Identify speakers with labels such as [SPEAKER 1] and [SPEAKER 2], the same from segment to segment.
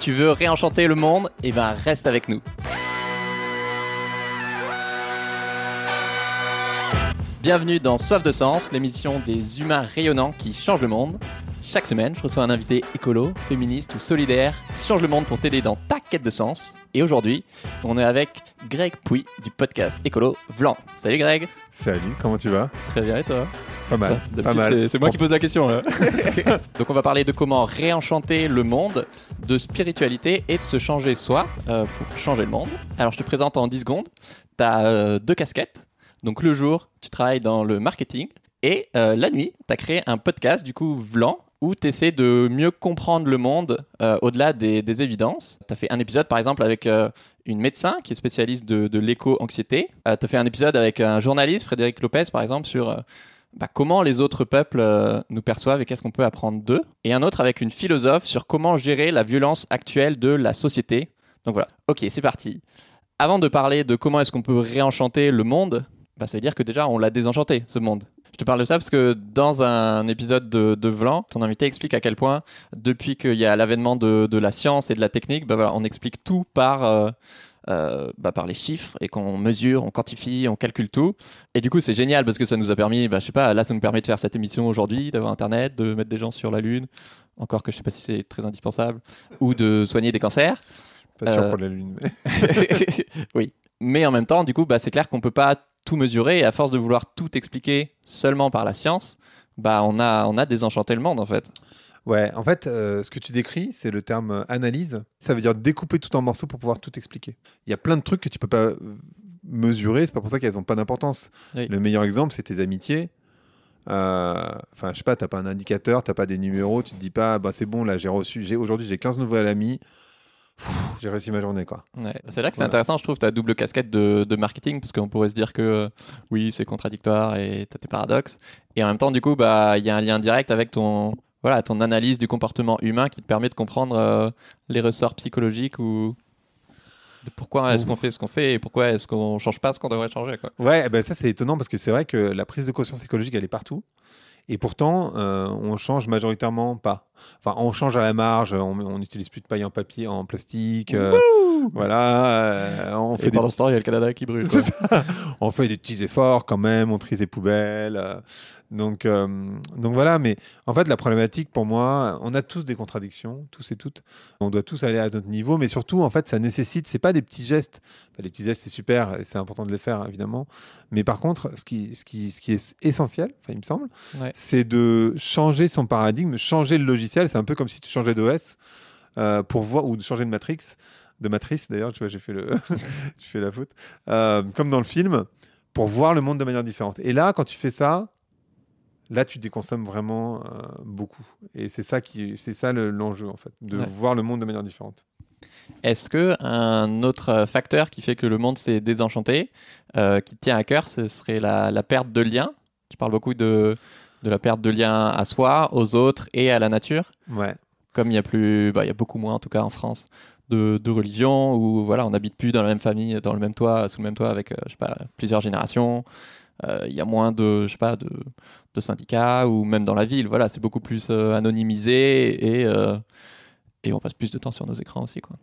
[SPEAKER 1] Tu veux réenchanter le monde Eh ben reste avec nous. Bienvenue dans Soif de Sens, l'émission des humains rayonnants qui changent le monde. Chaque semaine, je reçois un invité écolo, féministe ou solidaire qui change le monde pour t'aider dans ta quête de sens. Et aujourd'hui, on est avec Greg Pouy du podcast écolo Vlan. Salut Greg
[SPEAKER 2] Salut, comment tu vas?
[SPEAKER 1] Très bien et toi?
[SPEAKER 2] Pas mal. Pas
[SPEAKER 1] D'habitude,
[SPEAKER 2] mal.
[SPEAKER 1] c'est- moi qui pose la question là. Donc on va parler de comment réenchanter le monde, de spiritualité et de se changer soi euh, pour changer le monde. Alors je te présente en 10 secondes. Tu as deux casquettes. Donc le jour, tu travailles dans le marketing et euh, la nuit, tu as créé un podcast du coup Vlan où tu essaies de mieux comprendre le monde euh, au-delà des, évidences. Tu as fait un épisode par exemple avec euh, une médecin qui est spécialiste de, l'éco-anxiété. tu as fait un épisode avec un journaliste, Frédéric Lopez par exemple, sur euh, bah, comment les autres peuples euh, nous perçoivent et qu'est-ce qu'on peut apprendre d'eux. Et un autre avec une philosophe sur comment gérer la violence actuelle de la société. Donc voilà, ok, c'est parti. Avant de parler de comment est-ce qu'on peut réenchanter le monde, bah, ça veut dire que déjà on l'a désenchanté, ce monde. Je te parle de ça parce que dans un épisode de, de Vlan, ton invité explique à quel point, depuis qu'il y a l'avènement de, de la science et de la technique, bah voilà, on explique tout par, euh, euh, bah, par les chiffres et qu'on mesure, on quantifie, on calcule tout. Et du coup, c'est génial parce que ça nous a permis, bah, je sais pas, là, ça nous permet de faire cette émission aujourd'hui, d'avoir Internet, de mettre des gens sur la Lune, encore que je sais pas si c'est très indispensable, ou de soigner des cancers.
[SPEAKER 2] Pas sûr
[SPEAKER 1] Euh,
[SPEAKER 2] pour la lune. mais-
[SPEAKER 1] oui. Mais en même temps, du coup, bah, c'est clair qu'on peut pas tout mesurer et à force de vouloir tout expliquer seulement par la science, bah, on a, on a désenchanté le monde en fait.
[SPEAKER 2] Ouais, en fait, euh, ce que tu décris, c'est le terme euh, analyse. Ça veut dire découper tout en morceaux pour pouvoir tout expliquer. Il y a plein de trucs que tu peux pas euh, mesurer, c'est pas pour ça qu'elles ont pas d'importance.
[SPEAKER 1] Oui.
[SPEAKER 2] Le meilleur exemple, c'est tes amitiés. Euh, Enfin, je sais pas, t'as pas un indicateur, t'as pas des numéros, tu te dis pas, bah c'est bon, là j'ai reçu, j'ai aujourd'hui j'ai 15 nouveaux amis, Pff, j'ai réussi ma journée quoi.
[SPEAKER 1] Ouais. C'est là que c'est
[SPEAKER 2] Voilà.
[SPEAKER 1] intéressant, je trouve, ta double casquette de, de marketing, parce qu'on pourrait se dire que euh, oui, c'est contradictoire et t'as tes paradoxes. Et en même temps, du coup, bah, il y a un lien direct avec ton, voilà, ton analyse du comportement humain qui te permet de comprendre euh, les ressorts psychologiques ou de pourquoi est-ce qu'on fait ce qu'on fait et pourquoi est-ce qu'on change pas ce qu'on devrait changer. Quoi.
[SPEAKER 2] Ouais, ben ça c'est étonnant parce que c'est vrai que la prise de conscience écologique elle est partout. Et pourtant, euh, on change majoritairement pas. Enfin, on change à la marge, on n'utilise plus de paille en papier, en plastique. euh, voilà, euh, on fait
[SPEAKER 1] Et
[SPEAKER 2] des
[SPEAKER 1] pendant ce temps, il y a le Canada qui brûle. Quoi.
[SPEAKER 2] ça. on fait des petits efforts quand même, on trie ses poubelles. Donc, euh, donc voilà, mais en fait, la problématique pour moi, on a tous des contradictions, tous et toutes. On doit tous aller à notre niveau, mais surtout, en fait, ça nécessite, c'est pas des petits gestes. Enfin, les petits gestes, c'est super et c'est important de les faire, évidemment. Mais par contre, ce qui, ce qui, ce qui est essentiel, enfin, il me semble,
[SPEAKER 1] Ouais.
[SPEAKER 2] c'est de changer son paradigme, changer le logiciel. C'est un peu comme si tu changeais d'OS euh, pour voir, ou de changer de matrice de matrice d'ailleurs, tu vois, j'ai fait le, j'ai fait la faute, Euh, comme dans le film, pour voir le monde de manière différente. Et là, quand tu fais ça, là, tu déconsommes vraiment euh, beaucoup. Et c'est ça qui, c'est ça le- l'enjeu en fait, de
[SPEAKER 1] Ouais.
[SPEAKER 2] voir le monde de manière différente.
[SPEAKER 1] Est-ce que un autre facteur qui fait que le monde s'est désenchanté, euh, qui te tient à cœur, ce serait la, la perte de lien Tu parles beaucoup de, de la perte de lien à soi, aux autres et à la nature.
[SPEAKER 2] Ouais.
[SPEAKER 1] Comme il y a plus, bah, il y a beaucoup moins en tout cas en France de, de religion où voilà, on n'habite plus dans la même famille, dans le même toit, sous le même toit avec euh, je sais pas plusieurs générations. Euh, Il y a moins de je sais pas de, de syndicats ou même dans la ville. Voilà, c'est beaucoup plus euh, anonymisé et euh, et on passe plus de temps sur nos écrans aussi quoi.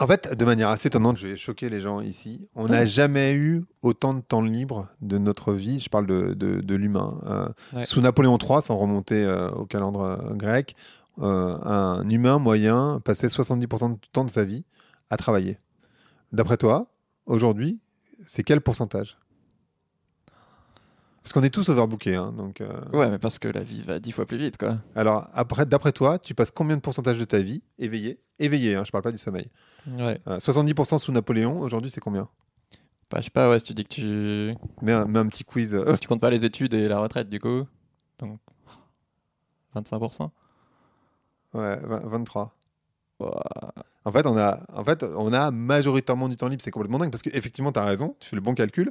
[SPEAKER 2] En fait, de manière assez étonnante, je vais choquer les gens ici. On n'a jamais eu autant de temps libre de notre vie. Je parle de, de, de l'humain. Euh,
[SPEAKER 1] Ouais.
[SPEAKER 2] Sous Napoléon III, sans remonter euh, au calendrier euh, grec, euh, un humain moyen passait 70% du temps de sa vie à travailler. D'après toi, aujourd'hui, c'est quel pourcentage? Parce qu'on est tous overbookés. hein, donc, euh,
[SPEAKER 1] Ouais, mais parce que la vie va dix fois plus vite, quoi.
[SPEAKER 2] Alors, après, d'après toi, tu passes combien de pourcentage de ta vie éveillé Éveillé, hein, je parle pas du sommeil.
[SPEAKER 1] Ouais.
[SPEAKER 2] Euh, 70% sous Napoléon, aujourd'hui, c'est combien?
[SPEAKER 1] Bah, je sais pas, ouais, si tu dis que tu...
[SPEAKER 2] mets un, petit quiz. euh,
[SPEAKER 1] tu comptes pas les études et la retraite, du coup. Donc, 25%.
[SPEAKER 2] ouais, 20 23.
[SPEAKER 1] Ouah.
[SPEAKER 2] En fait, on a, en fait, on a majoritairement du temps libre. C'est complètement dingue parce qu'effectivement, tu as raison. Tu fais le bon calcul.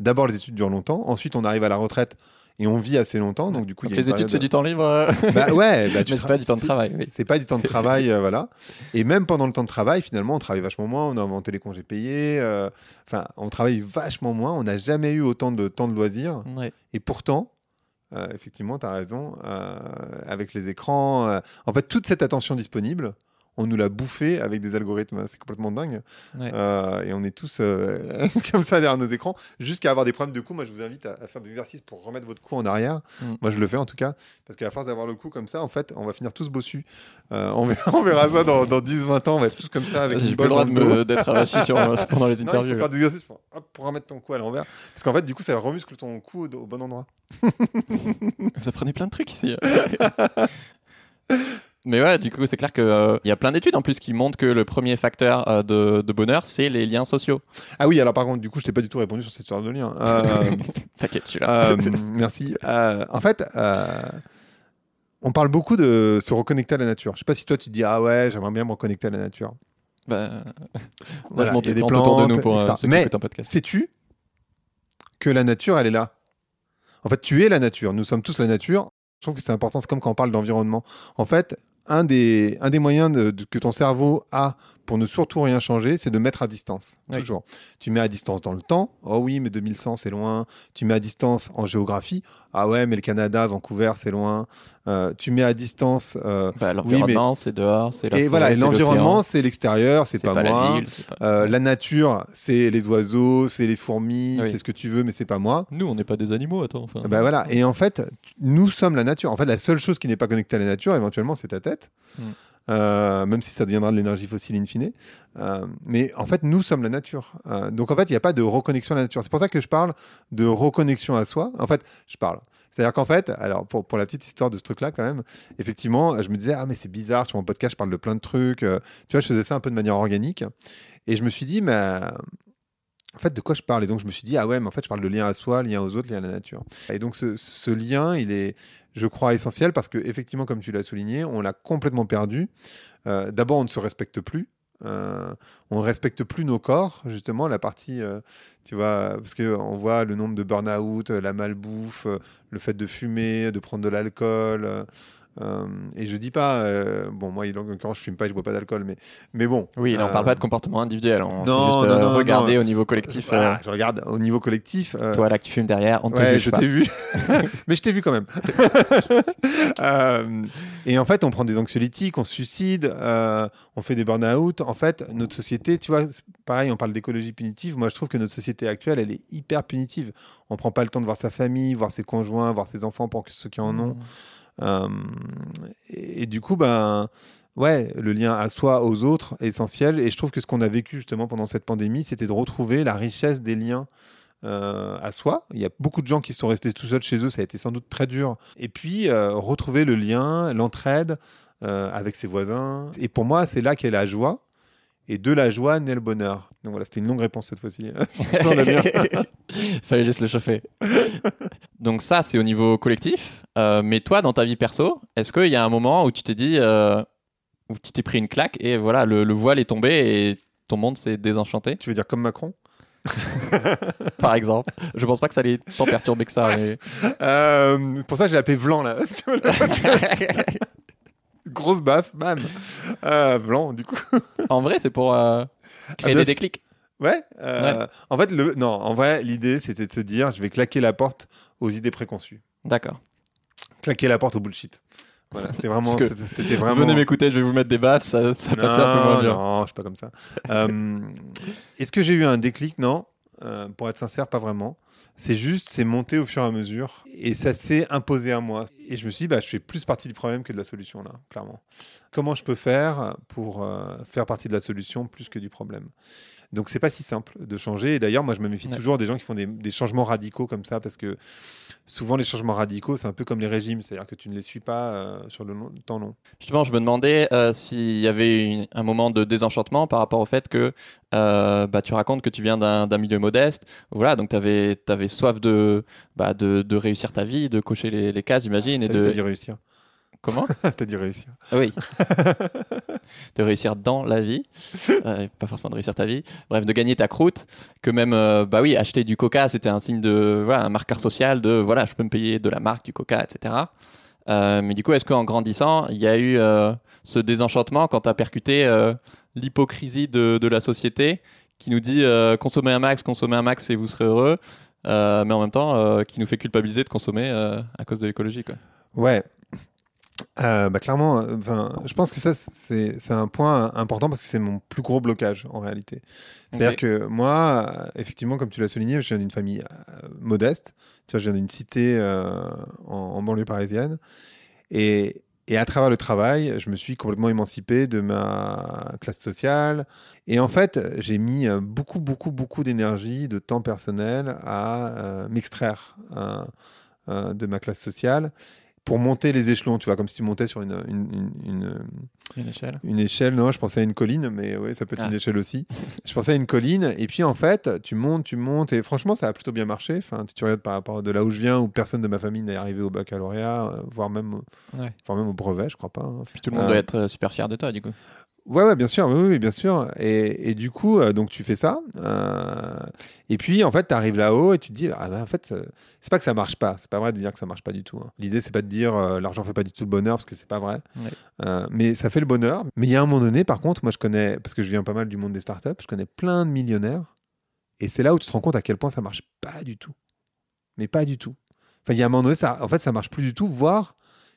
[SPEAKER 2] D'abord, les études durent longtemps. Ensuite, on arrive à la retraite et on vit assez longtemps. Donc, du coup,
[SPEAKER 1] les études, c'est du temps libre. euh.
[SPEAKER 2] Bah ouais, bah,
[SPEAKER 1] Mais c'est pas du temps de travail, oui.
[SPEAKER 2] C'est pas du temps de travail, euh, voilà. Et même pendant le temps de travail, finalement, on travaille vachement moins. On a inventé les congés payés. euh, Enfin, on travaille vachement moins. On n'a jamais eu autant de temps de loisirs.
[SPEAKER 1] Ouais.
[SPEAKER 2] Et pourtant, effectivement, tu as raison, avec les écrans, en fait, toute cette attention disponible, on nous l'a bouffé avec des algorithmes. C'est complètement dingue.
[SPEAKER 1] Ouais.
[SPEAKER 2] Euh, et on est tous euh, comme ça derrière nos écrans, jusqu'à avoir des problèmes de cou. Moi, je vous invite à, à faire des exercices pour remettre votre cou en arrière.
[SPEAKER 1] Mm.
[SPEAKER 2] Moi, je le fais en tout cas, parce qu'à force d'avoir le cou comme ça, en fait, on va finir tous bossus. Euh, on, verra, on verra ça dans, dans 10-20 ans. On va être tous comme ça avec
[SPEAKER 1] J'ai
[SPEAKER 2] une bosse
[SPEAKER 1] droit
[SPEAKER 2] dans
[SPEAKER 1] de
[SPEAKER 2] le
[SPEAKER 1] d'être avachi pendant les
[SPEAKER 2] Non, il
[SPEAKER 1] interviews.
[SPEAKER 2] faut faire des exercices pour, hop, pour remettre ton cou à l'envers. Parce qu'en fait, du coup, ça remuscle ton cou au, au bon endroit.
[SPEAKER 1] Ça prenait plein de trucs ici. Mais ouais, du coup, c'est clair qu'il y a plein d'études en plus qui montrent que le premier facteur euh, de, de bonheur, c'est les liens sociaux.
[SPEAKER 2] Ah oui, alors par contre, du coup, je t'ai pas du tout répondu sur cette histoire de lien. Euh,
[SPEAKER 1] T'inquiète, je suis là.
[SPEAKER 2] Euh, merci. Euh, en fait, euh, on parle beaucoup de se reconnecter à la nature. Je sais pas si toi tu te dis ah ouais, j'aimerais bien me reconnecter à la nature.
[SPEAKER 1] Bah, là,
[SPEAKER 2] Voilà,
[SPEAKER 1] je monte
[SPEAKER 2] il y a
[SPEAKER 1] les
[SPEAKER 2] des
[SPEAKER 1] plantes autour de nous pour euh,
[SPEAKER 2] Mais sais-tu que la nature, elle est là? En fait, tu es la nature. Nous sommes tous la nature. Je trouve que c'est important. C'est comme quand on parle d'environnement. En fait, un des, un des moyens de- de- que ton cerveau a pour ne surtout rien changer, c'est de mettre à distance.
[SPEAKER 1] Oui.
[SPEAKER 2] Toujours. Tu mets à distance dans le temps. Oh oui, mais 2100, c'est loin. Tu mets à distance en géographie. Ah ouais, mais le Canada, Vancouver, c'est loin. Euh, tu mets à distance. euh,
[SPEAKER 1] Bah, L'environnement, c'est dehors, c'est
[SPEAKER 2] et voilà, et l'environnement, c'est l'extérieur, c'est
[SPEAKER 1] c'est
[SPEAKER 2] pas,
[SPEAKER 1] pas,
[SPEAKER 2] moi.
[SPEAKER 1] la ville. pas-
[SPEAKER 2] Euh, la nature, c'est les oiseaux, c'est les fourmis,
[SPEAKER 1] Oui.
[SPEAKER 2] c'est ce que tu veux, mais c'est pas moi.
[SPEAKER 1] Nous, on n'est pas des animaux, attends. Enfin.
[SPEAKER 2] Ben voilà. Et en fait, nous sommes la nature. En fait, la seule chose qui n'est pas connectée à la nature, éventuellement, c'est ta tête.
[SPEAKER 1] Mm.
[SPEAKER 2] Euh, même si ça deviendra de l'énergie fossile in fine. Euh, mais en fait, nous sommes la nature. Euh, donc en fait, il n'y a pas de reconnexion à la nature. C'est pour ça que je parle de reconnexion à soi. En fait, je parle. C'est-à-dire qu'en fait, alors pour, pour la petite histoire de ce truc-là, quand même, effectivement, je me disais, ah, mais c'est bizarre, sur mon podcast, je parle de plein de trucs. Tu vois, je faisais ça un peu de manière organique. Et je me suis dit, mais en fait, de quoi je parle? Et donc, je me suis dit, ah ouais, mais en fait, je parle de lien à soi, lien aux autres, lien à la nature. Et donc, ce, lien, il est, je crois, essentiel parce que, effectivement, comme tu l'as souligné, on l'a complètement perdu. Euh, D'abord, on ne se respecte plus. Euh, on ne respecte plus nos corps, justement, la partie, euh, tu vois, parce qu'on voit le nombre de burn-out, la malbouffe, euh, le fait de fumer, de prendre de l'alcool. Euh, et je dis pas, euh, bon, moi, en l'occurrence, je fume pas, je bois pas d'alcool, mais, mais bon.
[SPEAKER 1] Oui, là, on
[SPEAKER 2] euh,
[SPEAKER 1] parle pas de comportement individuel. On
[SPEAKER 2] non,
[SPEAKER 1] juste
[SPEAKER 2] non,
[SPEAKER 1] euh,
[SPEAKER 2] non,
[SPEAKER 1] regarder
[SPEAKER 2] non.
[SPEAKER 1] au niveau collectif.
[SPEAKER 2] Voilà, je regarde au niveau collectif.
[SPEAKER 1] toi là qui fume derrière, on te
[SPEAKER 2] ouais, je t'ai vu. Mais je t'ai vu quand même. Et en fait, on prend des anxiolytiques, on se suicide, on fait des burn-out. En fait, notre société, tu vois, pareil, on parle d'écologie punitive. Moi, je trouve que notre société actuelle, elle est hyper punitive. On prend pas le temps de voir sa famille, voir ses conjoints, voir ses enfants pour ceux qui en ont. Euh, et, et du coup, ben, ouais, le lien à soi, aux autres, est essentiel. Et je trouve que ce qu'on a vécu justement pendant cette pandémie, c'était de retrouver la richesse des liens. euh, à soi. Il y a beaucoup de gens qui sont restés tout seuls chez eux, ça a été sans doute très dur. Et puis, euh, retrouver le lien, l'entraide euh, avec ses voisins. Et pour moi, c'est là qu'est la joie. Et de la joie naît le bonheur. Donc voilà, c'était une longue réponse cette fois-ci.
[SPEAKER 1] Fallait juste le chauffer. Donc ça, c'est au niveau collectif. Euh, mais toi, dans ta vie perso, est-ce qu'il y a un moment où tu t'es dit, euh, où tu t'es pris une claque et voilà, le, le voile est tombé et ton monde s'est désenchanté,
[SPEAKER 2] tu veux dire comme Macron?
[SPEAKER 1] Par exemple Je pense pas que ça allait tant perturber que ça. mais-
[SPEAKER 2] Euh, Pour ça, j'ai appelé Vlan là. Grosse baffe, bam. Vlan, du coup.
[SPEAKER 1] en vrai, c'est pour créer
[SPEAKER 2] bien
[SPEAKER 1] des déclics.
[SPEAKER 2] Ouais. euh, En fait, le... non, en vrai, l'idée, c'était de se dire, je vais claquer la porte aux idées préconçues.
[SPEAKER 1] D'accord.
[SPEAKER 2] Claquer la porte au bullshit. Voilà, c'était vraiment, c'était vraiment.
[SPEAKER 1] Venez m'écouter, je vais vous mettre des baffes, ça, ça passait un peu moins
[SPEAKER 2] non,
[SPEAKER 1] bien.
[SPEAKER 2] non, je suis pas comme ça. Euh, Est-ce que j'ai eu un déclic? Non. Euh, pour être sincère, pas vraiment. C'est juste, c'est monté au fur et à mesure. Et ça s'est imposé à moi. Et je me suis dit, bah, je fais plus partie du problème que de la solution, là, clairement. Comment je peux faire pour euh, faire partie de la solution plus que du problème? Donc, c'est pas si simple de changer. Et d'ailleurs, moi, je me méfie
[SPEAKER 1] Ouais.
[SPEAKER 2] toujours des gens qui font des, des changements radicaux comme ça, parce que souvent, les changements radicaux, c'est un peu comme les régimes. C'est-à-dire que tu ne les suis pas euh, sur le long- temps long.
[SPEAKER 1] Justement, je me demandais euh, s'il y avait une- un moment de désenchantement par rapport au fait que euh, bah, tu racontes que tu viens d'un milieu modeste. Voilà, donc tu avais, soif de, bah, de, de réussir ta vie, de cocher les, les cases, j'imagine. et
[SPEAKER 2] T'as vu,
[SPEAKER 1] de...
[SPEAKER 2] réussir.
[SPEAKER 1] Comment
[SPEAKER 2] T'as dit réussir.
[SPEAKER 1] Ah Oui. de réussir dans la vie, Euh, pas forcément de réussir ta vie. Bref, de gagner ta croûte. Que même, euh, bah oui, acheter du coca, c'était un signe de, voilà, un marqueur social de, voilà, je peux me payer de la marque du coca, etc. Euh, mais du coup, est-ce qu'en grandissant, il y a eu ce désenchantement quand tu as percuté l'hypocrisie de, de la société qui nous dit consommez un max, consommez un max et vous serez heureux, mais en même temps qui nous fait culpabiliser de consommer à cause de l'écologie. quoi.
[SPEAKER 2] Ouais. Euh, bah, clairement, enfin, je pense que ça, c'est c'est un point important parce que c'est mon plus gros blocage en réalité. C'est-à-dire que moi, euh, effectivement, comme tu l'as souligné, je viens d'une famille euh, modeste. Tu vois, je viens d'une cité euh, en, en banlieue parisienne. Et, et à travers le travail, je me suis complètement émancipé de ma classe sociale. Et en fait, j'ai mis beaucoup, beaucoup, beaucoup d'énergie, de temps personnel à m'extraire de ma classe sociale pour monter les échelons, tu vois, comme si tu montais sur une, une, une- une-
[SPEAKER 1] Une échelle.
[SPEAKER 2] une échelle. Non, je pensais à une colline, mais oui, ça peut être
[SPEAKER 1] Ah.
[SPEAKER 2] une échelle aussi. je pensais à une colline, et puis en fait, tu montes, tu montes, et franchement, ça a plutôt bien marché. Enfin, si tu regardes par rapport de là où je viens, où personne de ma famille n'est arrivé au baccalauréat, euh, voire même,
[SPEAKER 1] Ouais.
[SPEAKER 2] voire même au brevet, je crois pas. hein.
[SPEAKER 1] Puis tout le monde
[SPEAKER 2] Euh,
[SPEAKER 1] doit être euh, super fier de toi, du coup.
[SPEAKER 2] Ouais, ouais, bien sûr, oui, oui, bien sûr. Et, et du coup, euh, donc tu fais ça. euh, et puis, en fait, tu arrives là-haut et tu te dis, ah, ben, en fait, euh, c'est pas que ça marche pas. C'est pas vrai de dire que ça marche pas du tout. hein. L'idée, c'est pas de dire euh, l'argent fait pas du tout le bonheur parce que c'est pas vrai.
[SPEAKER 1] Ouais.
[SPEAKER 2] Mais ça fait le bonheur. Mais il y a un moment donné, par contre, moi, je connais, parce que je viens pas mal du monde des startups, je connais plein de millionnaires. Et c'est là où tu te rends compte à quel point ça marche pas du tout. Mais pas du tout. Enfin, il y a un moment donné, ça, en fait, ça marche plus du tout, voire,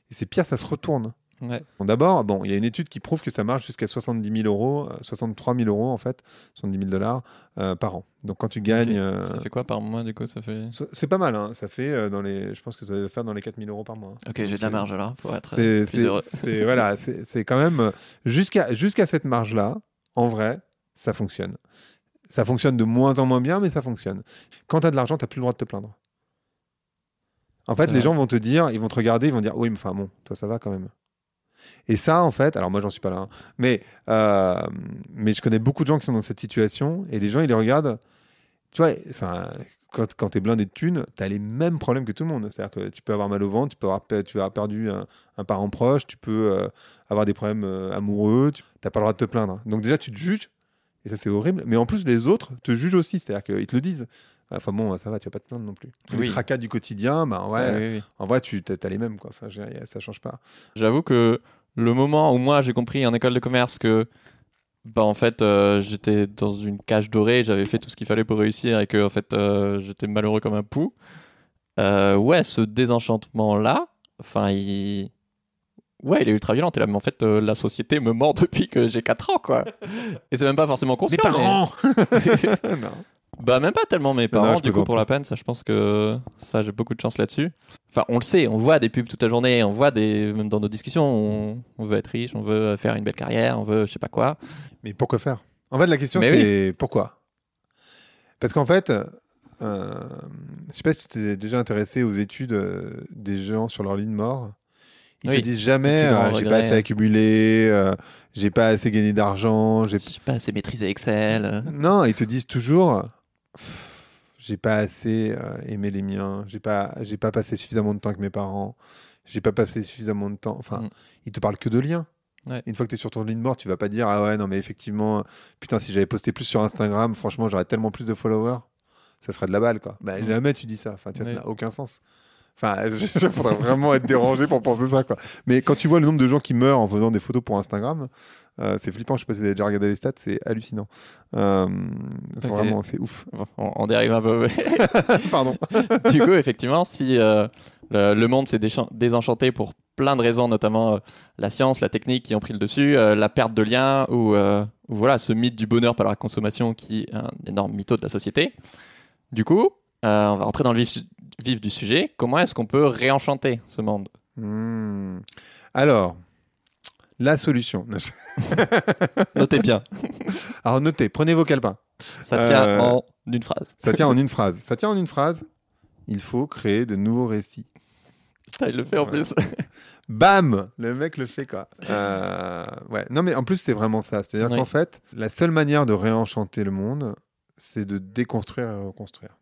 [SPEAKER 2] et c'est pire, ça se retourne.
[SPEAKER 1] Ouais.
[SPEAKER 2] Bon, D'abord, bon, il y a une étude qui prouve que ça marche jusqu'à 70 000 euros, euh, 63 000 euros en fait, 70 000 dollars euh, par an. Donc quand tu gagnes,
[SPEAKER 1] Ok.
[SPEAKER 2] euh,
[SPEAKER 1] Ça fait quoi par mois, du coup Ça fait.
[SPEAKER 2] c'est pas mal, hein. ça fait euh, dans les, je pense que ça va faire dans les 4 000 euros par mois.
[SPEAKER 1] Ok, j'ai de la marge là pour être
[SPEAKER 2] C'est
[SPEAKER 1] euh, plus heureux.
[SPEAKER 2] c'est- voilà, c'est quand même euh, jusqu'à jusqu'à cette marge là, en vrai, ça fonctionne. Ça fonctionne de moins en moins bien, mais ça fonctionne. Quand tu as de l'argent, tu plus le droit de te plaindre. En fait, les
[SPEAKER 1] vrai.
[SPEAKER 2] gens vont te dire, ils vont te regarder, ils vont dire, oui, mais enfin bon, toi ça va quand même. Et ça, en fait, alors moi j'en suis pas là, hein, mais, euh, mais je connais beaucoup de gens qui sont dans cette situation et les gens ils les regardent. Tu vois, enfin, quand, quand tu es blindé de thunes, tu as les mêmes problèmes que tout le monde. C'est-à-dire que tu peux avoir mal au ventre, tu peux avoir, tu vas avoir perdu un, un parent proche, tu peux euh, avoir des problèmes euh, amoureux, tu n'as pas le droit de te plaindre. Donc déjà, tu te juges, et ça c'est horrible. Mais en plus, les autres te jugent aussi, c'est-à-dire qu'ils te le disent. Enfin bon, ça va, tu vas pas te plaindre non plus.
[SPEAKER 1] Oui.
[SPEAKER 2] Les tracas du quotidien, bah ouais,
[SPEAKER 1] oui, oui.
[SPEAKER 2] en vrai, tu as les mêmes, quoi. Enfin, ça change pas.
[SPEAKER 1] J'avoue que le moment où moi j'ai compris en école de commerce que bah en fait euh, j'étais dans une cage dorée, j'avais fait tout ce qu'il fallait pour réussir et que en fait euh, j'étais malheureux comme un pou. euh, ouais, ce désenchantement là, enfin il Ouais, il est ultra violent. Et là, mais en fait, la société me ment depuis que j'ai 4 ans, quoi. Et c'est même pas forcément conscient. mais-
[SPEAKER 2] Non.
[SPEAKER 1] Bah même pas tellement mes
[SPEAKER 2] Non,
[SPEAKER 1] parents,
[SPEAKER 2] je
[SPEAKER 1] du coup pour la peine, ça je pense que ça j'ai beaucoup de chance là-dessus. Enfin on le sait, on voit des pubs toute la journée, on voit des même dans nos discussions, on, on veut être riche, on veut faire une belle carrière, on veut je sais pas quoi.
[SPEAKER 2] Mais pourquoi faire? En fait, la question, c'est pourquoi? Parce qu'en fait, euh, je sais pas si tu t'es déjà intéressé aux études euh, des gens sur leur lit de mort. Ils te
[SPEAKER 1] Oui.
[SPEAKER 2] disent jamais euh, j'ai pas assez accumulé, euh, j'ai pas assez gagné d'argent. j'ai-
[SPEAKER 1] pas assez maîtrisé Excel.
[SPEAKER 2] Non, ils te disent toujours j'ai pas assez euh, aimé les miens, j'ai pas, j'ai pas passé suffisamment de temps avec mes parents, j'ai pas passé suffisamment de temps. Enfin,
[SPEAKER 1] Mm.
[SPEAKER 2] ils te parlent que de liens.
[SPEAKER 1] Ouais.
[SPEAKER 2] Une fois que tu es sur ton lit de mort, tu vas pas dire ah ouais non mais effectivement putain si j'avais posté plus sur Instagram, franchement j'aurais tellement plus de followers, ça serait de la balle quoi. Bah
[SPEAKER 1] Mm.
[SPEAKER 2] jamais tu dis ça. Enfin tu vois, ça n'a aucun sens. Enfin, il faudrait vraiment être dérangé pour penser ça quoi. Mais quand tu vois le nombre de gens qui meurent en faisant des photos pour Instagram, euh, c'est flippant. Je sais pas si vous avez déjà regardé les stats, c'est hallucinant. Euh. Vraiment, c'est ouf.
[SPEAKER 1] On, on dérive un peu.
[SPEAKER 2] Pardon.
[SPEAKER 1] du coup, effectivement, si euh, le, le monde s'est désenchanté pour plein de raisons, notamment euh, la science, la technique qui ont pris le dessus, la perte de liens ou, voilà ce mythe du bonheur par la consommation qui est un énorme mytho de la société. Du coup, on va rentrer dans le vif, vif du sujet. Comment est-ce qu'on peut réenchanter ce monde?
[SPEAKER 2] Hmm. Alors, la solution.
[SPEAKER 1] Notez bien,
[SPEAKER 2] Alors notez, prenez vos calepins.
[SPEAKER 1] ça tient
[SPEAKER 2] Euh,
[SPEAKER 1] en une phrase.
[SPEAKER 2] Ça tient en une phrase. Ça tient en une phrase. Il faut créer de nouveaux récits.
[SPEAKER 1] Putain, il le fait en plus.
[SPEAKER 2] Bam Le mec le fait quoi. Euh, ouais. Non mais en plus c'est vraiment ça. C'est-à-dire
[SPEAKER 1] Oui.
[SPEAKER 2] qu'en fait, la seule manière de réenchanter le monde, c'est de déconstruire et reconstruire.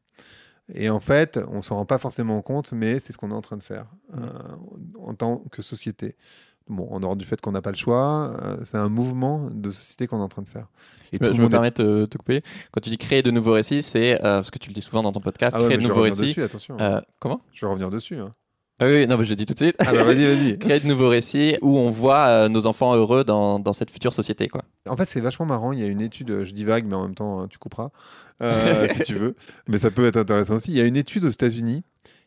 [SPEAKER 2] Et en fait, on s'en rend pas forcément compte, mais c'est ce qu'on est en train de faire
[SPEAKER 1] Mm.
[SPEAKER 2] euh, en tant que société. Bon, en dehors du fait qu'on n'a pas le choix, euh, c'est un mouvement de société qu'on est en train de faire. Et
[SPEAKER 1] Je
[SPEAKER 2] tout
[SPEAKER 1] me permets de te, te couper. Quand tu dis créer de nouveaux récits, c'est euh, parce que tu le dis souvent dans ton podcast,
[SPEAKER 2] Ah ouais,
[SPEAKER 1] créer de nouveaux récits.
[SPEAKER 2] dessus, attention.
[SPEAKER 1] Euh, comment?
[SPEAKER 2] Je vais revenir dessus. hein.
[SPEAKER 1] Ah oui, non, mais je le dis tout de suite.
[SPEAKER 2] Ah bah vas-y, vas-y.
[SPEAKER 1] créer de nouveaux récits où on voit euh, nos enfants heureux dans, dans cette future société. Quoi.
[SPEAKER 2] En fait, c'est vachement marrant. Il y a une étude, euh, je dis vague, mais en même temps, hein, tu couperas euh, si tu veux. Mais ça peut être intéressant aussi. Il y a une étude aux États-Unis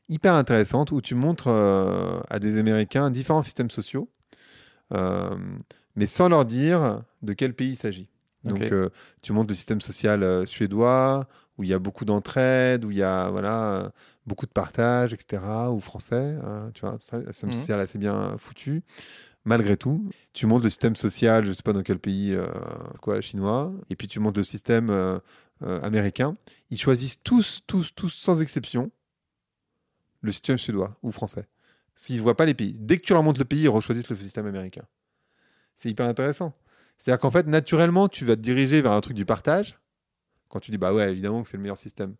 [SPEAKER 2] hyper intéressante où tu montres euh, à des Américains différents systèmes sociaux euh, mais sans leur dire de quel pays il s'agit. Donc, euh, tu montres le système social euh, suédois, où il y a beaucoup d'entraide, où il y a voilà, euh, beaucoup de partage, etc., ou français, euh, tu vois, un système
[SPEAKER 1] Mhm.
[SPEAKER 2] social assez bien foutu. Malgré tout, tu montres le système social, je sais pas dans quel pays, euh, quoi, chinois, et puis tu montres le système euh, euh, américain. Ils choisissent tous, tous, tous, sans exception, le système suédois ou français. S'ils ne voient pas les pays. Dès que tu leur montres le pays, ils rechoisissent le système américain. C'est hyper intéressant. C'est-à-dire qu'en fait, naturellement, tu vas te diriger vers un truc du partage, quand tu dis, bah ouais, évidemment que c'est le meilleur système.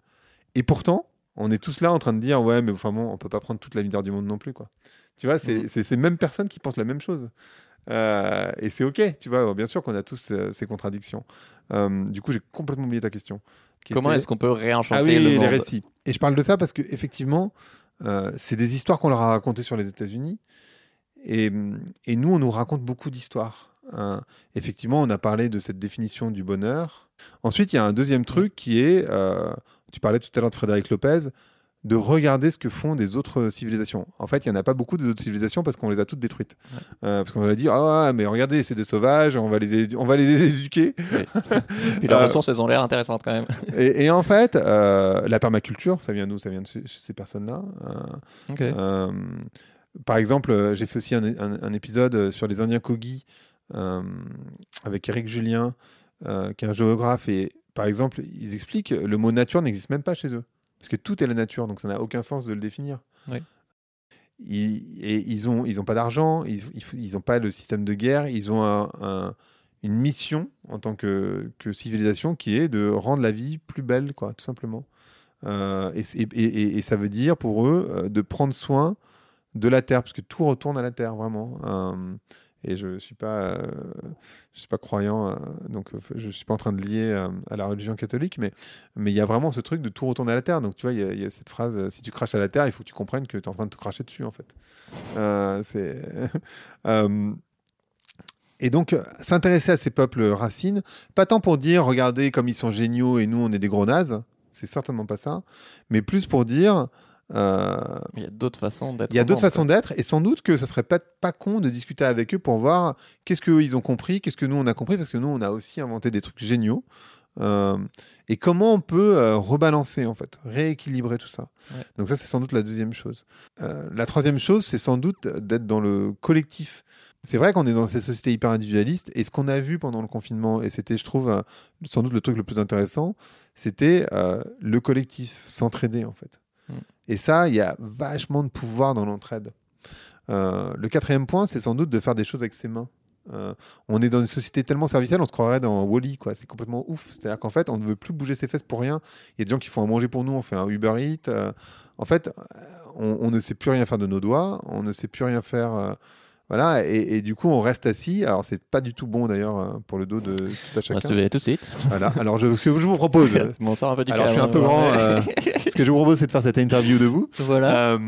[SPEAKER 2] Et pourtant, on est tous là en train de dire, ouais, mais enfin bon, on peut pas prendre toute la misère du monde non plus, quoi. Tu vois, c'est c'est ces mêmes personnes qui pensent la même chose. Euh, et c'est OK, tu vois, bien sûr qu'on a tous euh, ces contradictions. Euh, du coup, j'ai complètement oublié ta question.
[SPEAKER 1] Comment
[SPEAKER 2] était-
[SPEAKER 1] est-ce qu'on peut réenchanter
[SPEAKER 2] ah oui,
[SPEAKER 1] le
[SPEAKER 2] les
[SPEAKER 1] monde
[SPEAKER 2] récits. Et je parle de ça parce que effectivement, euh, c'est des histoires qu'on leur a racontées sur les États-Unis, et, et nous, on nous raconte beaucoup d'histoires. hein. effectivement, on a parlé de cette définition du bonheur. Ensuite, il y a un deuxième truc qui est, euh, tu parlais tout à l'heure de Frédéric Lopez, de regarder ce que font des autres civilisations. En fait, il n'y en a pas beaucoup des autres civilisations parce qu'on les a toutes détruites. Euh, parce qu'on va dire, ah mais regardez, c'est des sauvages, on va les, on va les éduquer.
[SPEAKER 1] Puis leurs
[SPEAKER 2] Euh,
[SPEAKER 1] ressources, elles ont l'air intéressantes quand même.
[SPEAKER 2] Et, et en fait, euh, la permaculture, ça vient d'où? Ça vient de ce- ces personnes-là. Par exemple, j'ai fait aussi un, un- un épisode sur les Indiens Kogi avec Eric Julien, qui est un géographe. Et par exemple, ils expliquent que le mot nature n'existe même pas chez eux. Parce que tout est la nature, donc ça n'a aucun sens de le définir.
[SPEAKER 1] Oui.
[SPEAKER 2] Ils, et ils n'ont ils ont pas d'argent, ils n'ont pas le système de guerre, ils ont un- un- une mission en tant que, que civilisation qui est de rendre la vie plus belle, quoi, tout simplement. Euh, et, et- et- et ça veut dire pour eux euh, de prendre soin de la terre, parce que tout retourne à la terre, vraiment. Euh, et je suis pas, euh, je suis pas croyant, euh, donc euh, je suis pas en train de lier euh, à la religion catholique, mais mais il y a vraiment ce truc de tout retourner à la terre. Donc tu vois, il y, a- cette phrase si tu craches à la terre, il faut que tu comprennes que tu es en train de te cracher dessus, en fait. Et donc, s'intéresser à ces peuples racines, pas tant pour dire, regardez comme ils sont géniaux et nous, on est des gros nazes, c'est certainement pas ça, mais plus pour dire, euh,
[SPEAKER 1] Il y a d'autres façons d'être.
[SPEAKER 2] il y a
[SPEAKER 1] au
[SPEAKER 2] d'autres façons d'être, et sans doute que ça serait pas, pas con de discuter avec eux pour voir qu'est-ce qu'eux ils ont compris, qu'est-ce que nous on a compris, parce que nous on a aussi inventé des trucs géniaux. Euh, et comment on peut euh, rebalancer en fait, rééquilibrer tout ça.
[SPEAKER 1] Ouais.
[SPEAKER 2] Donc ça c'est sans doute la deuxième chose. La troisième chose c'est sans doute d'être dans le collectif. C'est vrai qu'on est dans cette société hyper individualiste et ce qu'on a vu pendant le confinement et c'était je trouve sans doute le truc le plus intéressant, c'était euh, le collectif, s'entraider en fait. Et ça il y a vachement de pouvoir dans l'entraide. Euh, le quatrième point c'est sans doute de faire des choses avec ses mains. Euh, on est dans une société tellement servicielle, on se croirait dans Wally, quoi. C'est complètement ouf. C'est-à-dire qu'en fait, on ne veut plus bouger ses fesses pour rien. Il y a des gens qui font à manger pour nous, on fait un Uber Eats. euh, en fait, on ne sait plus rien faire de nos doigts, on ne sait plus rien faire. Voilà, et, et du coup, on reste assis. Alors, c'est pas du tout bon d'ailleurs euh, pour le dos de tout à
[SPEAKER 1] On va se
[SPEAKER 2] chacun.
[SPEAKER 1] lever tout de suite.
[SPEAKER 2] Voilà. Alors, je, ce que je vous propose,
[SPEAKER 1] Bon, on sort un peu du
[SPEAKER 2] alors je suis un peu grand. euh, ce que je vous propose, c'est de faire cette interview debout.
[SPEAKER 1] Voilà.
[SPEAKER 2] Euh,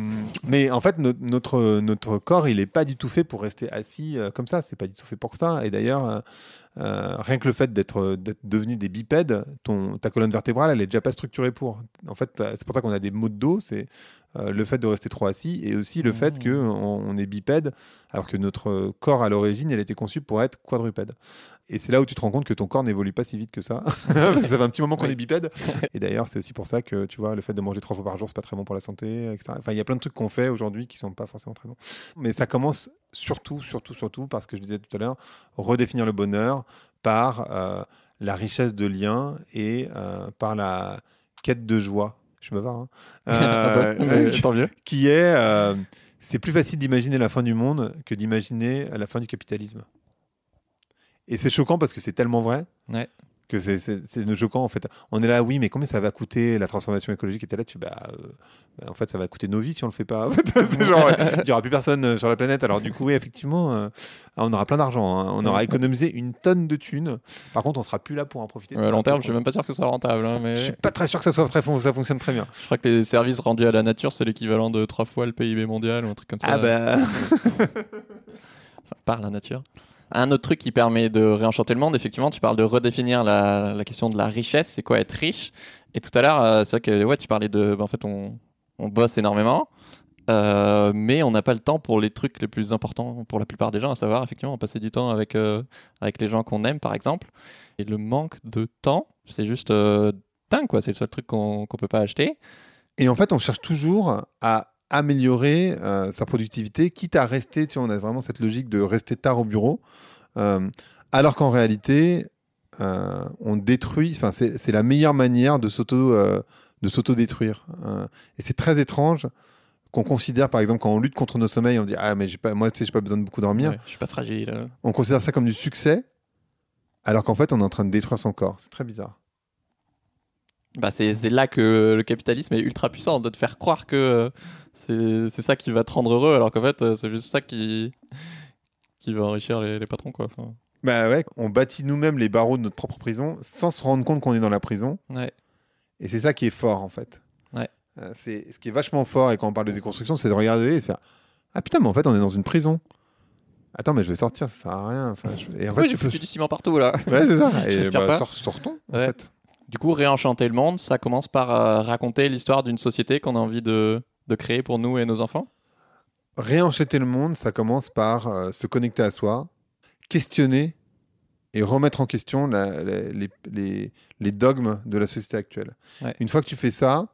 [SPEAKER 2] mais en fait, no- notre, notre corps, il n'est pas du tout fait pour rester assis euh, comme ça. C'est pas du tout fait pour ça. Et d'ailleurs, rien que le fait d'être devenu des bipèdes, ton, ta colonne vertébrale, elle est déjà pas structurée pour. En fait, c'est pour ça qu'on a des maux de dos. C'est euh, le fait de rester trop assis et aussi le fait
[SPEAKER 1] Mmh.
[SPEAKER 2] que on, on est bipède, alors que notre corps à l'origine, il a été conçu pour être quadrupède. Et c'est là où tu te rends compte que ton corps n'évolue pas si vite que ça. Parce que ça fait un petit moment qu'on
[SPEAKER 1] Oui.
[SPEAKER 2] est bipède. Et d'ailleurs, c'est aussi pour ça que tu vois, le fait de manger trois fois par jour, c'est pas très bon pour la santé, etc. Enfin, il y a plein de trucs qu'on fait aujourd'hui qui sont pas forcément très bons. Mais ça commence surtout, surtout, surtout, parce que je disais tout à l'heure, redéfinir le bonheur par euh, la richesse de liens et euh, par la quête de joie. Je bavard, hein.
[SPEAKER 1] Ah
[SPEAKER 2] Euh,
[SPEAKER 1] bon
[SPEAKER 2] euh,
[SPEAKER 1] Tant mieux.
[SPEAKER 2] qui est, euh, c'est plus facile d'imaginer la fin du monde que d'imaginer la fin du capitalisme. Et c'est choquant parce que c'est tellement vrai
[SPEAKER 1] Ouais.
[SPEAKER 2] Que c'est- choquant en fait. On est là, oui, mais combien ça va coûter la transformation écologique t'es là, tu bah, euh, bah, en fait, ça va coûter nos vies si on le fait pas. En fait, c'est genre, il y aura plus personne euh, sur la planète. Alors du coup, oui, effectivement, euh, ah, on aura plein d'argent. hein. On aura économisé une tonne de thunes. Par contre, on sera plus là pour en profiter.
[SPEAKER 1] Ouais, à long terme, je suis même pas sûr que ce soit rentable. hein, mais
[SPEAKER 2] Je suis pas très sûr que ça soit très fon- ça fonctionne très bien.
[SPEAKER 1] je crois que les services rendus à la nature, c'est l'équivalent de trois fois le PIB mondial ou un truc comme ça.
[SPEAKER 2] Ah bah.
[SPEAKER 1] Enfin, par la nature. Un autre truc qui permet de réenchanter le monde, effectivement, tu parles de redéfinir la, question de la richesse, c'est quoi être riche? Et tout à l'heure, euh, c'est vrai que ouais, tu parlais de. bah, en fait, on, bosse énormément. Euh, mais on n'a pas le temps pour les trucs les plus importants pour la plupart des gens, à savoir effectivement passer du temps avec, euh, avec les gens qu'on aime par exemple. Et le manque de temps, c'est juste euh, dingue quoi, c'est le seul truc qu'on qu'on peut pas acheter.
[SPEAKER 2] Et en fait, on cherche toujours à améliorer euh, sa productivité, quitte à rester, tu vois, on a vraiment cette logique de rester tard au bureau, euh, alors qu'en réalité, euh, on détruit, enfin, c'est la meilleure manière de s'auto de s'auto-détruire. Et c'est très étrange qu'on considère, par exemple, quand on lutte contre nos sommeils, on dit Ah, mais pas, moi, tu sais, j'ai pas besoin de beaucoup dormir.
[SPEAKER 1] Ouais, je suis pas fragile.
[SPEAKER 2] On considère ça comme du succès, alors qu'en fait, on est en train de détruire son corps. C'est très bizarre.
[SPEAKER 1] Bah, c'est là que le capitalisme est ultra puissant, de te faire croire que euh, c'est ça qui va te rendre heureux, alors qu'en fait, euh, c'est juste ça qui, qui va enrichir les, les patrons. Quoi. Enfin,
[SPEAKER 2] Bah ouais, on bâtit nous-mêmes les barreaux de notre propre prison sans se rendre compte qu'on est dans la prison.
[SPEAKER 1] ouais.
[SPEAKER 2] Et c'est ça qui est fort, en fait.
[SPEAKER 1] Ouais.
[SPEAKER 2] Euh, c'est ce qui est vachement fort, et quand on parle de déconstruction, c'est de regarder et de faire Ah putain, mais en fait, on est dans une prison. Attends, mais je vais sortir, ça sert à rien. Enfin, je- Et en fait,
[SPEAKER 1] Oui,
[SPEAKER 2] tu peux.
[SPEAKER 1] du ciment partout là.
[SPEAKER 2] Ouais, c'est ça. Et bah, sortons, en
[SPEAKER 1] Ouais.
[SPEAKER 2] fait.
[SPEAKER 1] Du coup, réenchanter le monde, ça commence par euh, raconter l'histoire d'une société qu'on a envie de, de créer pour nous et nos enfants.
[SPEAKER 2] Réenchanter le monde, ça commence par euh, se connecter à soi, questionner et remettre en question la- la- les, les- les dogmes de la société actuelle.
[SPEAKER 1] Ouais.
[SPEAKER 2] Une fois que tu fais ça,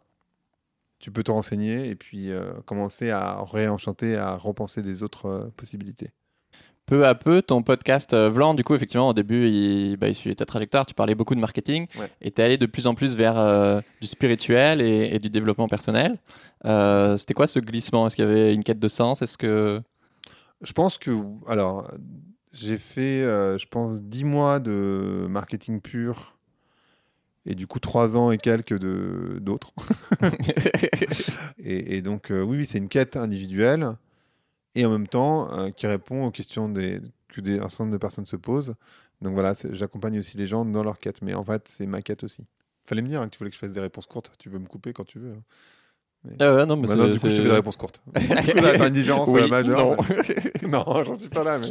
[SPEAKER 2] tu peux te renseigner et puis euh, commencer à réenchanter, à repenser des autres possibilités.
[SPEAKER 1] Peu à peu, ton podcast euh, Vlan, du coup, effectivement, au début, il, bah, il suivait ta trajectoire. Tu parlais beaucoup de marketing
[SPEAKER 2] Ouais.
[SPEAKER 1] et tu es allé de plus en plus vers euh, du spirituel et, et du développement personnel. Euh, C'était quoi ce glissement? Est-ce qu'il y avait une quête de sens? Est-ce que.
[SPEAKER 2] Je pense que, alors, j'ai fait, euh, je pense, 10 mois de marketing pur et du coup 3 ans et quelques de- d'autres. Et, et donc, euh, oui, oui, c'est une quête individuelle et en même temps euh, qui répond aux questions des, que des, un certain nombre de personnes se posent. Donc voilà, j'accompagne aussi les gens dans leur quête, mais en fait, c'est ma quête aussi. Fallait me dire hein, que tu voulais que je fasse des réponses courtes. Tu peux me couper quand tu veux. hein.
[SPEAKER 1] Ah ouais, non, mais
[SPEAKER 2] Maintenant,
[SPEAKER 1] c'est-
[SPEAKER 2] du coup, je te fais des réponses courtes. Du coup, ça va faire une différence
[SPEAKER 1] Oui,
[SPEAKER 2] euh, majeure.
[SPEAKER 1] non.
[SPEAKER 2] mais- Non, j'en suis pas là. Mais...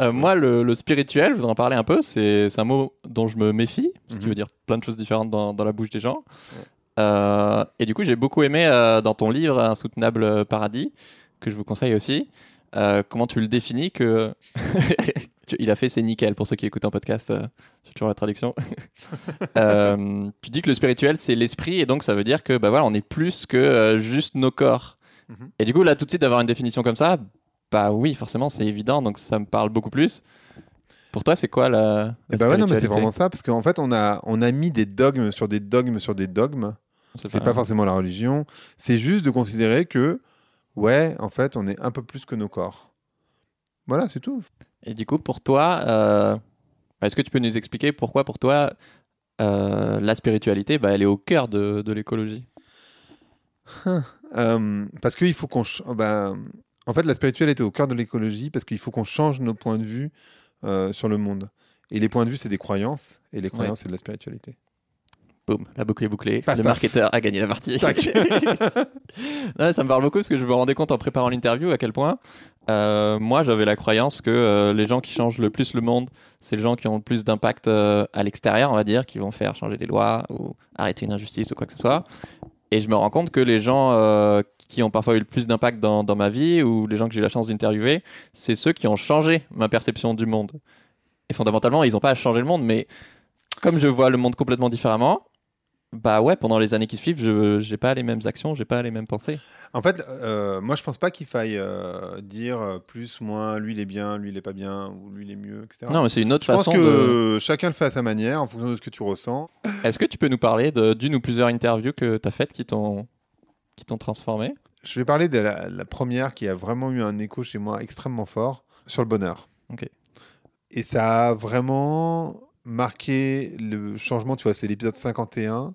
[SPEAKER 1] Euh, moi, le, le spirituel, je voudrais en parler un peu. C'est un mot dont je me méfie, parce qu'il
[SPEAKER 2] Mhm.
[SPEAKER 1] veut dire plein de choses différentes dans, dans la bouche des gens.
[SPEAKER 2] Ouais.
[SPEAKER 1] Euh, et du coup, j'ai beaucoup aimé euh, dans ton livre Insoutenable Paradis, que je vous conseille aussi, euh, comment tu le définis que il a fait c'est nickel pour ceux qui écoutent un podcast. euh, J'ai toujours la traduction. Euh, tu dis que le spirituel c'est l'esprit et donc ça veut dire que bah voilà on est plus que euh, juste nos corps.
[SPEAKER 2] Mhm.
[SPEAKER 1] Et du coup là tout de suite d'avoir une définition comme ça, bah oui forcément c'est évident donc ça me parle beaucoup plus. Pour toi c'est quoi la, la
[SPEAKER 2] ouais, non, mais c'est vraiment ça, parce qu'en fait, on a, on a mis des dogmes sur des dogmes sur des dogmes.
[SPEAKER 1] C'est
[SPEAKER 2] pas forcément la religion. C'est juste de considérer que, ouais, en fait, on est un peu plus que nos corps. Voilà, c'est tout.
[SPEAKER 1] Et du coup, pour toi, euh, est-ce que tu peux nous expliquer pourquoi, pour toi, euh, la spiritualité, bah, elle est au cœur de, de l'écologie?
[SPEAKER 2] Euh, parce qu'il faut qu'on. ben, en fait, la spiritualité est au cœur de l'écologie parce qu'il faut qu'on change nos points de vue sur le monde. Et les points de vue, c'est des croyances. Et les croyances, c'est de la spiritualité.
[SPEAKER 1] Boum, la boucle est bouclée.
[SPEAKER 2] Paf,
[SPEAKER 1] le
[SPEAKER 2] paf.
[SPEAKER 1] marketeur a gagné la partie. Non, ça me parle beaucoup parce que je me rendais compte en préparant l'interview à quel point euh, moi j'avais la croyance que euh, les gens qui changent le plus le monde, c'est les gens qui ont le plus d'impact euh, à l'extérieur, on va dire, qui vont faire changer des lois ou arrêter une injustice ou quoi que ce soit. Et je me rends compte que les gens qui ont parfois eu le plus d'impact dans, dans ma vie ou les gens que j'ai eu la chance d'interviewer, c'est ceux qui ont changé ma perception du monde. Et fondamentalement, ils n'ont pas changé le monde, mais comme je vois le monde complètement différemment, bah ouais, pendant les années qui suivent, je n'ai pas les mêmes actions, j'ai pas les mêmes pensées.
[SPEAKER 2] En fait, euh, moi, je pense pas qu'il faille euh, dire euh, plus, moins, lui, il est bien, lui, il est pas bien, ou lui, il est mieux, etc.
[SPEAKER 1] Non, mais c'est une autre
[SPEAKER 2] je pense
[SPEAKER 1] façon
[SPEAKER 2] que
[SPEAKER 1] de...
[SPEAKER 2] chacun le fait à sa manière, en fonction de ce que tu ressens.
[SPEAKER 1] Est-ce que tu peux nous parler d'une ou plusieurs interviews que tu as faites qui t'ont qui t'ont transformé?
[SPEAKER 2] Je vais parler de la, la première qui a vraiment eu un écho chez moi extrêmement fort sur le bonheur.
[SPEAKER 1] Ok.
[SPEAKER 2] Et ça a vraiment marqué le changement. Tu vois, c'est l'épisode 51.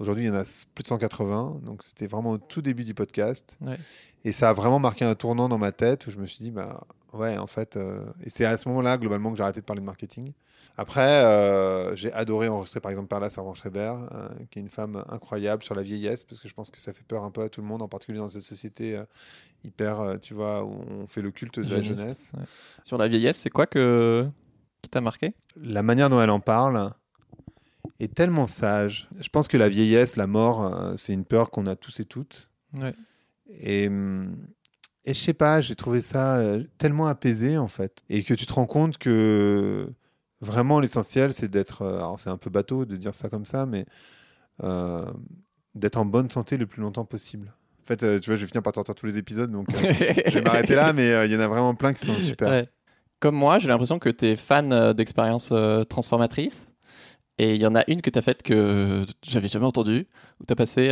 [SPEAKER 2] Aujourd'hui, il y en a plus de 180. Donc, c'était vraiment au tout début du podcast.
[SPEAKER 1] Ouais.
[SPEAKER 2] Et ça a vraiment marqué un tournant dans ma tête où je me suis dit, bah ouais, en fait. euh, Et c'est à ce moment-là, globalement, que j'ai arrêté de parler de marketing. Après, euh, j'ai adoré enregistrer par exemple Perla Servan-Schreiber, euh, qui est une femme incroyable sur la vieillesse, parce que je pense que ça fait peur un peu à tout le monde, en particulier dans cette société euh, hyper, tu vois, où on fait le culte de la
[SPEAKER 1] Jeunesse,
[SPEAKER 2] jeunesse.
[SPEAKER 1] ouais. Sur la vieillesse, c'est quoi que qui t'a marqué?
[SPEAKER 2] La manière dont elle en parle est tellement sage. Je pense que la vieillesse, la mort, euh, c'est une peur qu'on a tous et toutes.
[SPEAKER 1] Ouais.
[SPEAKER 2] Et, hum, et je sais pas, j'ai trouvé ça euh, tellement apaisé en fait. Et que tu te rends compte que vraiment l'essentiel, c'est d'être. euh, Alors c'est un peu bateau de dire ça comme ça, mais euh, d'être en bonne santé le plus longtemps possible. En fait, euh, tu vois, je vais finir par sortir tous les épisodes, donc euh, je vais m'arrêter là, mais euh, il y en a vraiment plein qui sont super.
[SPEAKER 1] Ouais. Comme moi, j'ai l'impression que tu es fan euh, d'expériences euh, transformatrices. Et il y en a une que tu as faite que j'avais jamais entendue, où tu as passé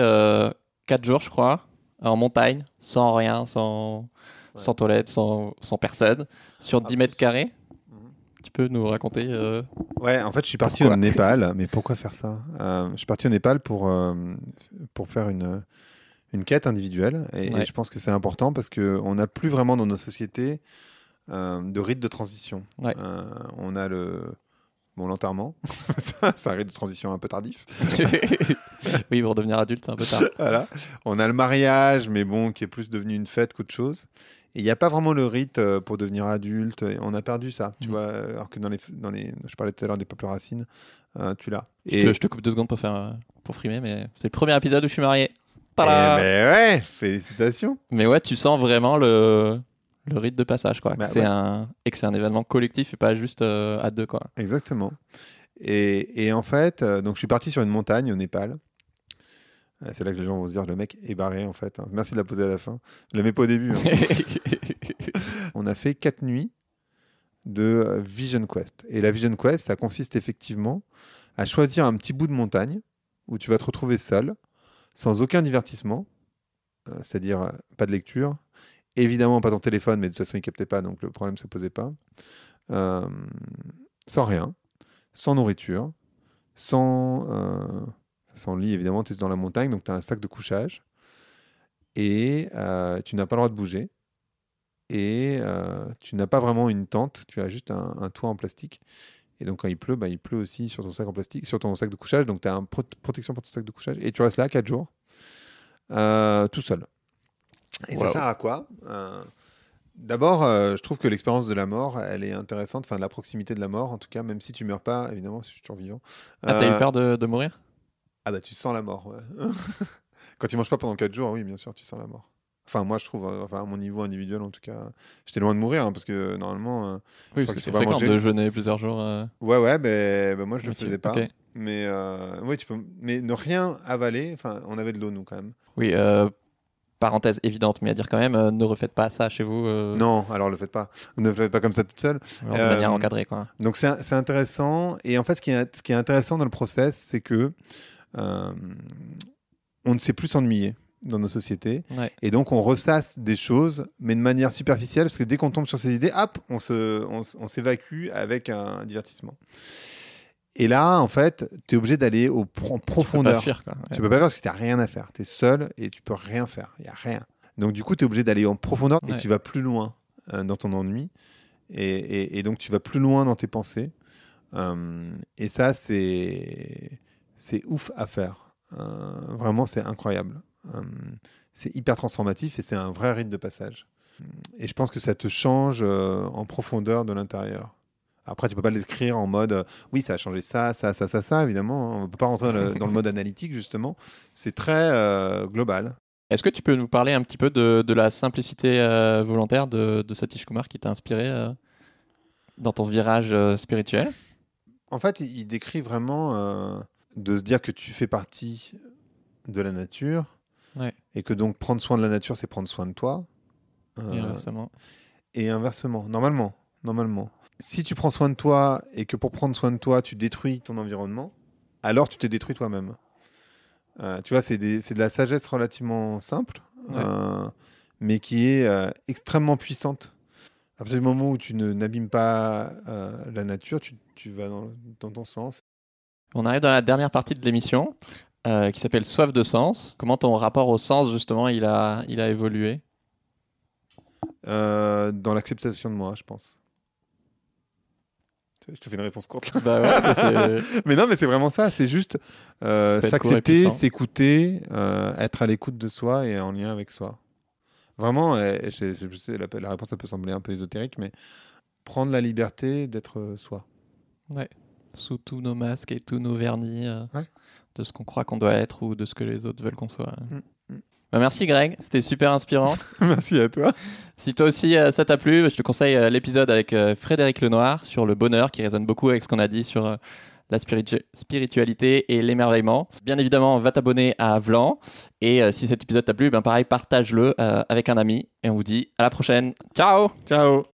[SPEAKER 1] 4 jours, je crois, en montagne, sans rien, sans,
[SPEAKER 2] Ouais.
[SPEAKER 1] sans toilette, sans, sans personne, sur 10
[SPEAKER 2] Ah,
[SPEAKER 1] mètres carrés.
[SPEAKER 2] Mhm.
[SPEAKER 1] Tu peux nous raconter euh,
[SPEAKER 2] Ouais, en fait, je suis parti
[SPEAKER 1] Pourquoi
[SPEAKER 2] au Népal, mais pourquoi faire ça Euh, Je suis parti au Népal pour, euh, pour faire une, une quête individuelle, et, je pense que c'est important parce qu'on n'a plus vraiment dans nos sociétés euh, de rite de transition.
[SPEAKER 1] Ouais.
[SPEAKER 2] Euh, on a le. Bon, l'enterrement, Ça, c'est un rite de transition un peu tardif.
[SPEAKER 1] Oui, pour devenir adulte, c'est un peu tard.
[SPEAKER 2] Voilà. On a le mariage, mais bon, qui est plus devenu une fête qu'autre chose. Et il n'y a pas vraiment le rite euh, pour devenir adulte. On a perdu ça, tu
[SPEAKER 1] Mhm.
[SPEAKER 2] vois. Alors que dans les, dans les, je parlais tout à l'heure des peuples racines, euh, tu l'as.
[SPEAKER 1] Je, te, je te coupe deux secondes pour, faire, euh, pour frimer, mais c'est le premier épisode où je suis marié.
[SPEAKER 2] Eh
[SPEAKER 1] Tada
[SPEAKER 2] ben ouais, félicitations.
[SPEAKER 1] Mais ouais, tu sens vraiment le, le rite de passage, quoi.
[SPEAKER 2] Bah
[SPEAKER 1] c'est
[SPEAKER 2] ouais.
[SPEAKER 1] un, et que c'est un événement collectif et pas juste euh, à deux, quoi.
[SPEAKER 2] Exactement. Et, et en fait, euh, donc je suis parti sur une montagne au Népal. Euh, C'est là que les gens vont se dire le mec est barré en fait. hein. Merci de la poser à la fin. Je ne mets pas au début. hein. On a fait quatre nuits de Vision Quest. Et la Vision Quest, ça consiste effectivement à choisir un petit bout de montagne où tu vas te retrouver seul, sans aucun divertissement, euh, c'est-à-dire pas de lecture, évidemment pas ton téléphone, mais de toute façon il captait pas, donc le problème se posait pas, Euh, sans rien, sans nourriture, sans, euh, lit évidemment, tu es dans la montagne, donc tu as un sac de couchage, et euh, tu n'as pas le droit de bouger et tu n'as pas vraiment une tente, tu as juste un, toit en plastique. Et donc quand il pleut, bah, il pleut aussi sur ton sac en plastique, sur ton sac de couchage. Donc tu as une protection pour ton sac de couchage. Et tu restes là 4 jours, tout seul. Et
[SPEAKER 1] Wow.
[SPEAKER 2] ça sert à quoi Euh, D'abord, euh, je trouve que l'expérience de la mort, elle est intéressante, enfin de la proximité de la mort, en tout cas, même si tu meurs pas, évidemment, si tu es toujours vivant.
[SPEAKER 1] Ah, t'as
[SPEAKER 2] Euh,
[SPEAKER 1] eu peur de, de mourir?
[SPEAKER 2] Ah bah tu sens la mort, ouais. Quand tu manges pas pendant 4 jours, oui, bien sûr, tu sens la mort. Enfin, moi, je trouve, euh, enfin, à mon niveau individuel, en tout cas, j'étais loin de mourir, hein, parce que normalement, euh,
[SPEAKER 1] Oui,
[SPEAKER 2] crois
[SPEAKER 1] parce
[SPEAKER 2] que
[SPEAKER 1] c'est fréquent
[SPEAKER 2] manger.
[SPEAKER 1] de jeûner plusieurs jours. euh.
[SPEAKER 2] ouais, ouais, mais bah, moi, je le faisais pas. Mais euh, oui, tu peux, mais ne rien avaler. Enfin, on avait de l'eau nous quand même.
[SPEAKER 1] Oui, euh, parenthèse évidente, mais à dire quand même, euh, ne refaites pas ça chez vous euh,
[SPEAKER 2] Non, alors le faites pas. Ne le faites pas comme ça toute seule.
[SPEAKER 1] alors de
[SPEAKER 2] Euh,
[SPEAKER 1] manière encadrée, quoi.
[SPEAKER 2] Donc c'est intéressant. Et en fait, ce qui est, ce qui est intéressant dans le process, c'est que euh, on ne sait plus s'ennuyer dans nos sociétés.
[SPEAKER 1] Ouais.
[SPEAKER 2] Et donc, on ressasse des choses, mais de manière superficielle, parce que dès qu'on tombe sur ces idées, hop, on se- on s'évacue avec un divertissement. Et là, en fait, tu es obligé d'aller au en
[SPEAKER 1] Tu peux pas
[SPEAKER 2] profondeur.
[SPEAKER 1] fuir, quoi.
[SPEAKER 2] Tu peux pas faire parce que tu n'as rien à faire. Tu es seul et tu peux rien faire. Il n'y a rien. Donc, du coup, tu es obligé d'aller en profondeur et
[SPEAKER 1] Ouais.
[SPEAKER 2] tu vas plus loin euh, dans ton ennui. Et, et- et donc, tu vas plus loin dans tes pensées. Euh, et ça, c'est ouf à faire. Euh, vraiment, c'est incroyable. C'est hyper transformatif et c'est un vrai rite de passage. Et je pense que ça te change en profondeur de l'intérieur. Après, tu peux pas l'écrire en mode euh, oui, ça a changé ça, ça, ça, ça, ça, évidemment. On peut pas rentrer dans le, dans le mode analytique, justement. C'est très euh, global.
[SPEAKER 1] Est-ce que tu peux nous parler un petit peu de, de la simplicité euh, volontaire de, de Satish Kumar qui t'a inspiré dans ton virage spirituel?
[SPEAKER 2] En fait, il, il décrit vraiment de se dire que tu fais partie de la nature
[SPEAKER 1] Ouais.
[SPEAKER 2] et que donc prendre soin de la nature, c'est prendre soin de toi.
[SPEAKER 1] et inversement
[SPEAKER 2] et inversement, normalement, normalement. Si tu prends soin de toi et que pour prendre soin de toi, tu détruis ton environnement, alors tu t'es détruit toi-même. Euh, tu vois, c'est de la sagesse relativement simple,
[SPEAKER 1] Ouais.
[SPEAKER 2] euh, mais qui est euh, extrêmement puissante. À partir du moment où tu n'abîmes pas la nature, tu, tu vas dans, dans ton sens.
[SPEAKER 1] On arrive dans la dernière partie de l'émission qui s'appelle Soif de sens. Comment ton rapport au sens, justement, il a, il a évolué?
[SPEAKER 2] Dans l'acceptation de moi, je pense. Je te fais une réponse courte là.
[SPEAKER 1] Bah ouais, mais
[SPEAKER 2] non, mais c'est vraiment ça. C'est juste euh, s'accepter, s'écouter, euh, être à l'écoute de soi et en lien avec soi. Vraiment, la, la réponse ça peut sembler un peu ésotérique, mais prendre la liberté d'être euh, soi.
[SPEAKER 1] sous tous nos masques et tous nos vernis euh,
[SPEAKER 2] Ouais.
[SPEAKER 1] de ce qu'on croit qu'on doit être ou de ce que les autres veulent qu'on soit.
[SPEAKER 2] Mm.
[SPEAKER 1] Bah, merci Greg, c'était super inspirant.
[SPEAKER 2] Merci à toi.
[SPEAKER 1] Si toi aussi euh, ça t'a plu, je te conseille euh, l'épisode avec euh, Frédéric Lenoir sur le bonheur qui résonne beaucoup avec ce qu'on a dit sur la spiritu- spiritualité et l'émerveillement. Bien évidemment, va t'abonner à Vlan. Et si cet épisode t'a plu, ben pareil, partage-le avec un ami. Et on vous dit à la prochaine. Ciao
[SPEAKER 2] Ciao.